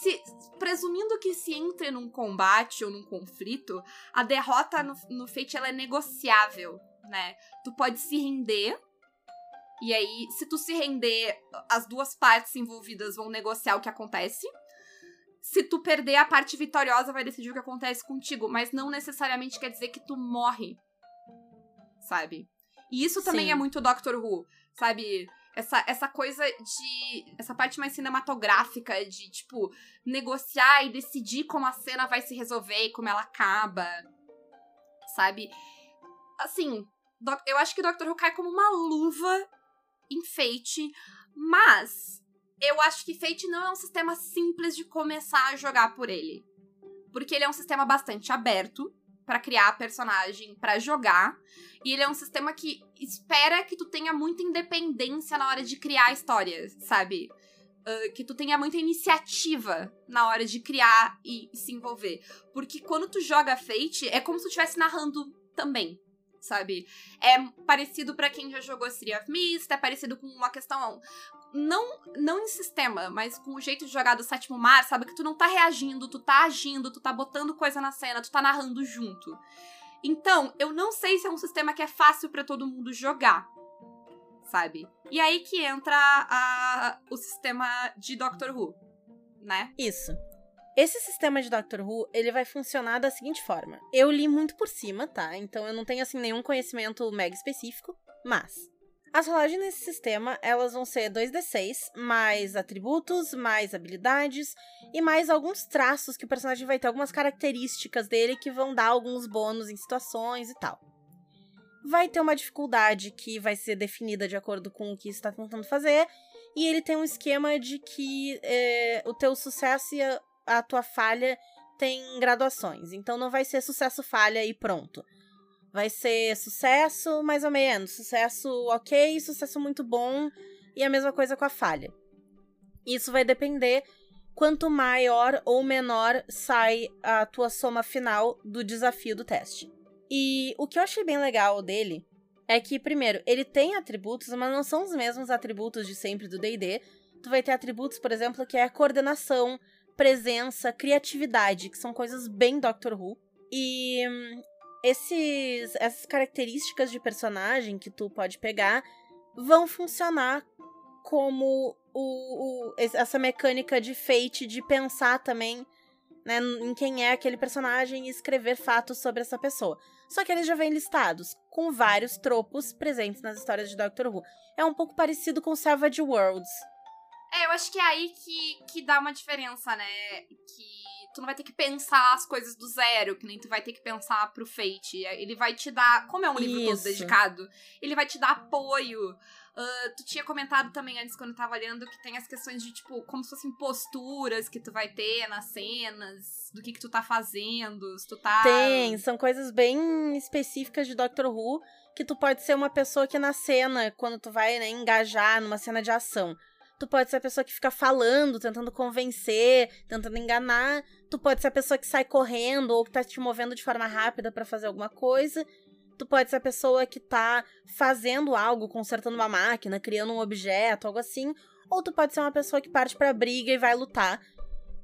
Se, presumindo que se entre num combate ou num conflito, a derrota no, no Fate ela é negociável né? Tu pode se render E aí, se tu se render, as duas partes envolvidas vão negociar o que acontece. Se tu perder, a parte vitoriosa vai decidir o que acontece contigo, mas não necessariamente quer dizer que tu morre. Sabe? E isso também Sim. é muito Doctor Who, sabe? Essa, essa coisa de. Essa parte mais cinematográfica de, tipo, negociar e decidir como a cena vai se resolver e como ela acaba. Sabe? Assim, eu acho que Doctor Who cai como uma luva em Fate, mas eu acho que Fate não é um sistema simples de começar a jogar por ele. Porque ele é um sistema bastante aberto pra criar personagem, pra jogar, e ele é um sistema que espera que tu tenha muita independência na hora de criar histórias, sabe? Ah, que tu tenha muita iniciativa na hora de criar e se envolver. Porque quando tu joga Fate, é como se tu estivesse narrando também, sabe? É parecido pra quem já jogou City of Mist, é parecido com uma questão não não em sistema, mas com o jeito de jogar do sétimo mar, sabe que tu não tá reagindo, tu tá agindo, tu tá botando coisa na cena, tu tá narrando junto. Então, eu não sei se é um sistema que é fácil pra todo mundo jogar. Sabe? E aí que entra a, o sistema de Doctor Who, né? Isso. Esse sistema de Doctor Who, ele vai funcionar da seguinte forma. Eu li muito por cima, tá? Então eu não tenho, assim, nenhum conhecimento mega específico. Mas, as rolagens nesse sistema, elas vão ser 2d6, mais atributos, mais habilidades e mais alguns traços que o personagem vai ter, algumas características dele que vão dar alguns bônus em situações e tal. Vai ter uma dificuldade que vai ser definida de acordo com o que está tentando fazer, e ele tem um esquema de que é, o teu sucesso e a, a tua falha tem graduações. Então não vai ser sucesso, falha e pronto. Vai ser sucesso mais ou menos, sucesso ok, sucesso muito bom e a mesma coisa com a falha. Isso vai depender quanto maior ou menor sai a tua soma final do desafio do teste. E o que eu achei bem legal dele é que, primeiro, ele tem atributos, mas não são os mesmos atributos de sempre do D&D. Tu vai ter atributos, por exemplo, que é coordenação, presença, criatividade, que são coisas bem Doctor Who. E hum, esses, essas características de personagem que tu pode pegar vão funcionar como o, o- essa mecânica de fate de pensar também né, em quem é aquele personagem e escrever fatos sobre essa pessoa. Só que eles já vêm listados, com vários tropos presentes nas histórias de Doctor Who. É um pouco parecido com Savage Worlds. É, eu acho que é aí que, que dá uma diferença, né? Que tu não vai ter que pensar as coisas do zero, que nem tu vai ter que pensar pro Fate. Ele vai te dar. Como é um livro todo Isso. dedicado, ele vai te dar apoio. Ah, tu tinha comentado também antes, quando eu tava olhando, que tem as questões de, tipo, como se fossem posturas que tu vai ter nas cenas, do que que tu tá fazendo, se tu tá. Tem, são coisas bem específicas de Doctor Who, que tu pode ser uma pessoa que na cena, quando tu vai né, engajar numa cena de ação, tu pode ser a pessoa que fica falando, tentando convencer, tentando enganar. Tu pode ser a pessoa que sai correndo ou que tá te movendo de forma rápida pra fazer alguma coisa. Tu pode ser a pessoa que tá fazendo algo, consertando uma máquina, criando um objeto, algo assim. Ou tu pode ser uma pessoa que parte pra briga e vai lutar.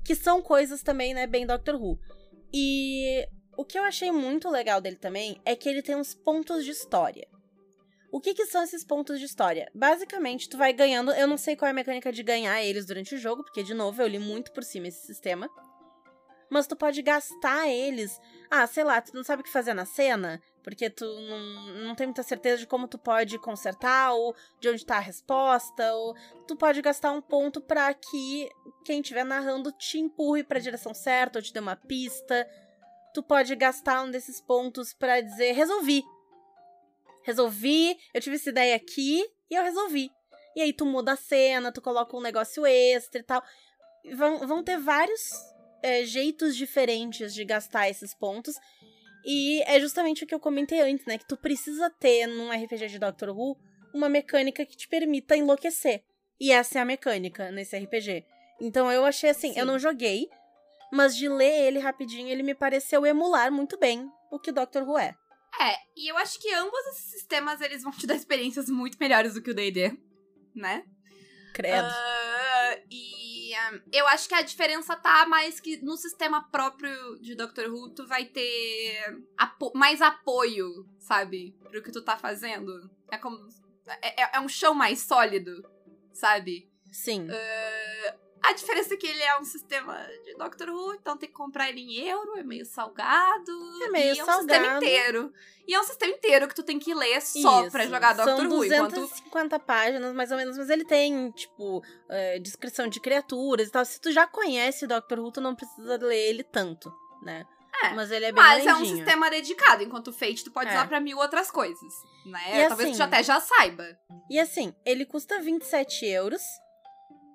Que são coisas também, né, bem Doctor Who. E o que eu achei muito legal dele também é que ele tem uns pontos de história. O que, que são esses pontos de história? Basicamente, tu vai ganhando. Eu não sei qual é a mecânica de ganhar eles durante o jogo, porque, de novo, eu li muito por cima esse sistema. Mas tu pode gastar eles. Ah, sei lá, tu não sabe o que fazer na cena, porque tu não, não tem muita certeza de como tu pode consertar, ou de onde tá a resposta, ou tu pode gastar um ponto pra que quem estiver narrando te empurre pra direção certa, ou te dê uma pista. Tu pode gastar um desses pontos pra dizer, resolvi. Resolvi, eu tive essa ideia aqui e eu resolvi. E aí tu muda a cena, tu coloca um negócio extra e tal. Vão, vão ter vários é, jeitos diferentes de gastar esses pontos. E é justamente o que eu comentei antes, né? Que tu precisa ter num RPG de Doctor Who uma mecânica que te permita enlouquecer. E essa é a mecânica nesse RPG. Então eu achei assim, Sim. eu não joguei, mas de ler ele rapidinho, ele me pareceu emular muito bem o que Doctor Who é. É, e eu acho que ambos esses sistemas eles vão te dar experiências muito melhores do que o D&D, né? Credo. Ah, e ah, eu acho que a diferença tá mais que no sistema próprio de Doctor Who tu vai ter apo- mais apoio, sabe? Pro que tu tá fazendo. É como. É, é, é um chão mais sólido, sabe? Sim. Uh, a diferença é que ele é um sistema de Doctor Who, então tem que comprar ele em euro, é meio salgado. É meio e é um salgado. sistema inteiro. E é um sistema inteiro que tu tem que ler só Isso. pra jogar Doctor São Who. Enquanto 250 páginas, mais ou menos, mas ele tem, tipo, é, descrição de criaturas e tal. Se tu já conhece Doctor Who, tu não precisa ler ele tanto, né? É, Mas ele é bem Mas é um grandinho. sistema dedicado, enquanto o Fate tu pode É. usar pra mil outras coisas, né? E Talvez assim- tu até já saiba. E assim, ele custa 27 euros,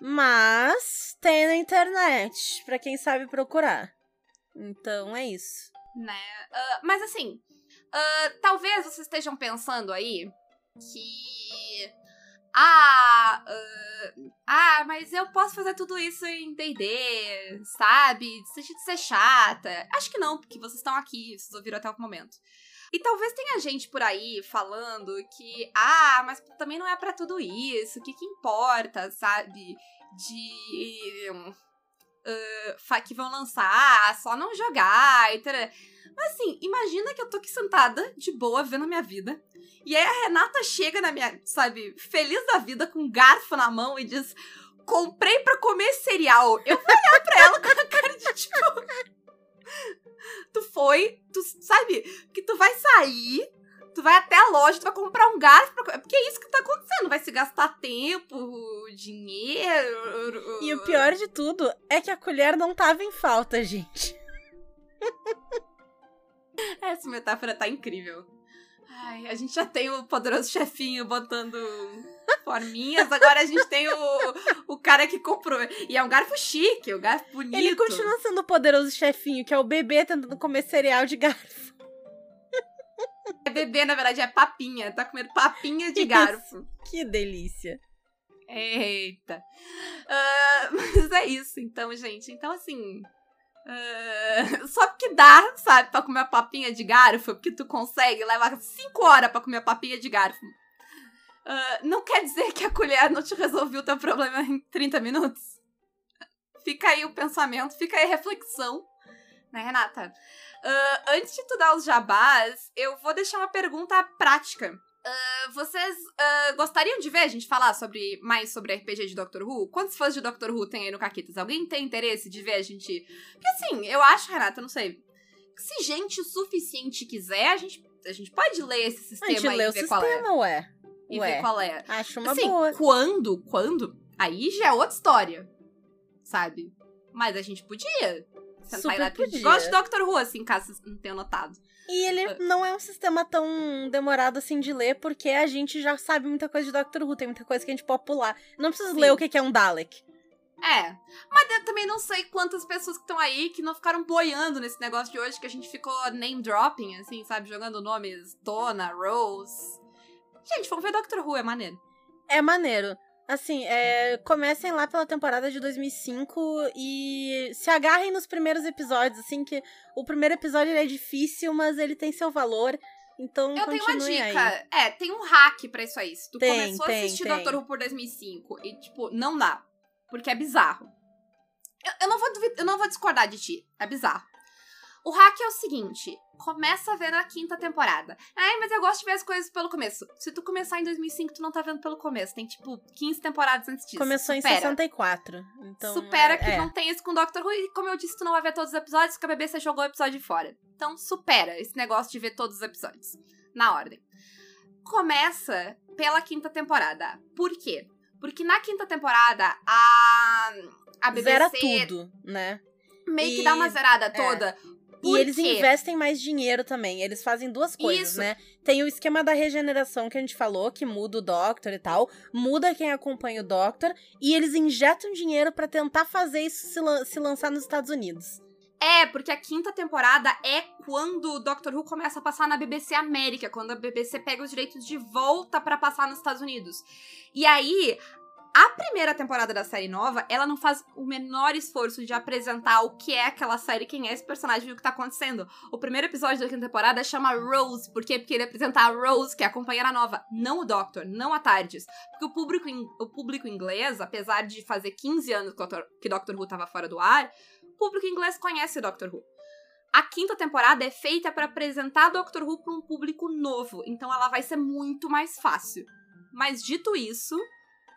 mas tem na internet, pra quem sabe procurar. Então é isso. né? Ah, mas assim, ah, talvez vocês estejam pensando aí que. Ah, ah, ah, mas eu posso fazer tudo isso em DD, sabe? Deixa de ser chata. Acho que não, porque vocês estão aqui, vocês ouviram até o momento. E talvez tenha gente por aí falando que, ah, mas também não é pra tudo isso, o que que importa, sabe? De. fa- que vão lançar, só não jogar e tal. Mas assim, imagina que eu tô aqui sentada, de boa, vendo a minha vida. E aí a Renata chega na minha, sabe, feliz da vida, com um garfo na mão e diz: Comprei pra comer cereal. Eu vou olhar pra ela com a cara de tipo. Tu foi, tu sabe, que tu vai sair, tu vai até a loja, tu vai comprar um garfo pra comer. Porque é isso que tá acontecendo. Vai se gastar tempo, dinheiro. E o pior de tudo é que a colher não tava em falta, gente. (laughs) Essa metáfora tá incrível. Ai, a gente já tem o poderoso chefinho botando forminhas, agora a gente tem o cara que comprou. E é um garfo chique, um garfo bonito. Ele continua sendo o poderoso chefinho, que é o bebê tentando comer cereal de garfo. É bebê, na verdade, é papinha. Tá comendo papinha de garfo. Que delícia. Eita. Ah, (laughs) mas é isso, então, gente. Então, assim. ah, só porque dá, sabe, pra comer papinha de garfo, porque tu consegue levar 5 horas pra comer papinha de garfo. Ah, não quer dizer que a colher não te resolveu o teu problema em 30 minutos. Fica aí o pensamento, fica aí a reflexão, né, Renata? Ah, antes de tu dar os jabás, eu vou deixar uma pergunta prática. Ah, vocês gostariam de ver a gente falar sobre mais sobre RPG de Doctor Who? Quantos fãs de Doctor Who tem aí no Caquitas? Alguém tem interesse de ver a gente? Porque assim, eu acho, Renata, não sei. Se gente o suficiente quiser, a gente, a gente pode ler esse A sistema gente aí lê e o ver qual é. sistema, ué. E Ué. ver qual é. Acho uma assim, boa. quando, quando, aí já é outra história, sabe? Mas a gente podia. Sentar Super lá. podia. Gosto de Doctor Who, assim, caso não tenham notado. E ele Ah. não é um sistema tão demorado assim de ler, porque a gente já sabe muita coisa de Doctor Who, tem muita coisa que a gente pode pular. Não precisa Sim. ler o que é um Dalek. É. Mas eu também não sei quantas pessoas que estão aí que não ficaram boiando nesse negócio de hoje, que a gente ficou name dropping, assim, sabe? Jogando nomes Donna, Rose. Gente, vamos ver Doctor Who, é maneiro. É maneiro. Assim, é, comecem lá pela temporada de 2005 e se agarrem nos primeiros episódios, assim, que o primeiro episódio é difícil, mas ele tem seu valor. Então, Eu tenho uma dica. aí. É, tem um hack pra isso aí. Se tu Tem, começou a tem, assistir tem. Doctor Who por 2005 e, tipo, não dá. Porque é bizarro. Eu, eu não vou eu não vou discordar de ti. É bizarro. O hack é o seguinte: começa a ver na quinta temporada. Ai, mas eu gosto de ver as coisas pelo começo. Se tu começar em 2005, tu não tá vendo pelo começo. Tem, tipo, 15 temporadas antes disso. Começou Supera. em 64. Então, supera é, que é. não tem isso com Doctor Who. E como eu disse, tu não vai ver todos os episódios, porque a BBC jogou o episódio fora. Então, supera esse negócio de ver todos os episódios. Na ordem. Começa pela quinta temporada. Por quê? Porque na quinta temporada, a, a BBC Zera tudo, né? meio que E- dá uma zerada toda. E Por eles quê? investem mais dinheiro também. Eles fazem duas coisas, Isso. né? Tem o esquema da regeneração que a gente falou, que muda o Doctor e tal, muda quem acompanha o Doctor, e eles injetam dinheiro pra tentar fazer isso se, lan- se lançar nos Estados Unidos. É, porque a quinta temporada é quando o Doctor Who começa a passar na BBC América, quando a BBC pega os direitos de volta pra passar nos Estados Unidos. E aí, a primeira temporada da série nova, ela não faz o menor esforço de apresentar o que é aquela série, quem é esse personagem e o que tá acontecendo. O primeiro episódio da quinta temporada chama Rose, por quê? Porque ele apresenta a Rose, que é a companheira nova, não o Doctor, não a Tardes. Porque o público, o público inglês, apesar de fazer 15 anos que o Doctor- que Doctor Who tava fora do ar, o público inglês conhece Doctor Who. A quinta temporada é feita pra apresentar Doctor Who pra um público novo, então ela vai ser muito mais fácil. Mas dito isso,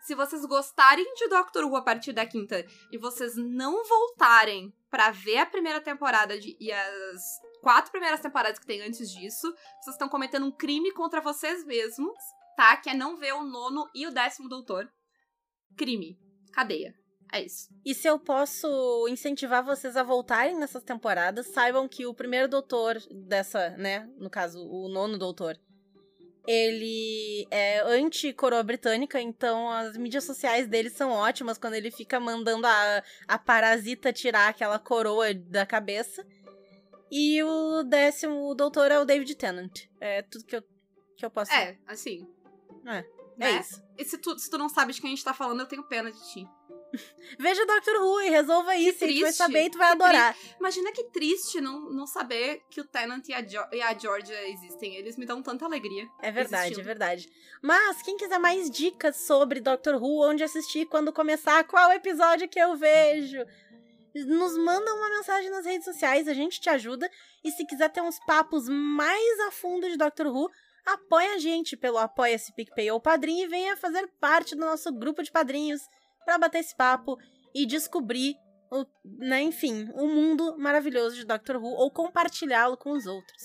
se vocês gostarem de Doctor Who a partir da quinta e vocês não voltarem para ver a primeira temporada de, e as quatro primeiras temporadas que tem antes disso, vocês estão cometendo um crime contra vocês mesmos, tá? Que é não ver o nono e o décimo doutor. Crime. Cadeia. É isso. E se eu posso incentivar vocês a voltarem nessas temporadas, saibam que o primeiro doutor dessa, né, no caso, o nono doutor, ele é anti-coroa britânica, então as mídias sociais dele são ótimas quando ele fica mandando a, a parasita tirar aquela coroa da cabeça. E o décimo doutor é o David Tennant. É tudo que eu, que eu posso É, assim. É, é né? isso. E se tu, se tu não sabe de quem a gente tá falando, eu tenho pena de ti. (laughs) Veja Doctor Who e resolva isso. triste, tu vai saber e tu vai que adorar. Imagina que triste não, não saber que o Tennant e a, jo e a Georgia existem. Eles me dão tanta alegria. É verdade, existindo. é verdade. Mas quem quiser mais dicas sobre Doctor Who, onde assistir, quando começar, qual episódio que eu vejo, nos manda uma mensagem nas redes sociais, a gente te ajuda. E se quiser ter uns papos mais a fundo de Doctor Who, apoia a gente pelo Apoia-se PicPay ou Padrinho e venha fazer parte do nosso grupo de padrinhos para bater esse papo e descobrir, o, né, enfim, o mundo maravilhoso de Doctor Who ou compartilhá-lo com os outros.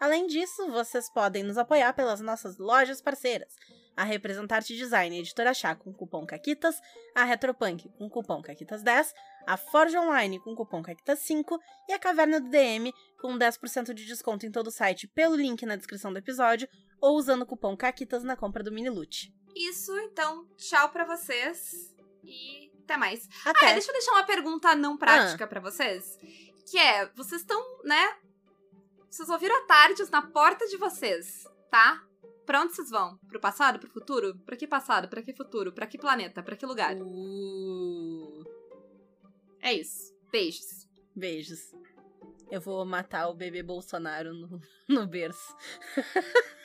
Além disso, vocês podem nos apoiar pelas nossas lojas parceiras. A Representarte Design Editora Chá com cupom CAQUITAS, a Retropunk com cupom CAQUITAS10, a Forge Online com cupom CAQUITAS5 e a Caverna do DM com 10% de desconto em todo o site pelo link na descrição do episódio ou usando o cupom CAQUITAS na compra do mini loot. Isso, então, tchau pra vocês. E até mais. Até! Ah, deixa eu deixar uma pergunta não prática pra vocês. Que é, vocês estão, né? Vocês ouviram a Tardes na porta de vocês, tá? Pra onde vocês vão? Pro passado, pro futuro? Pra que passado? Pra que futuro? Pra que planeta? Pra que lugar? Uh, É isso. Beijos. beijos. Eu vou matar o bebê Bolsonaro no, (laughs) no berço. (laughs)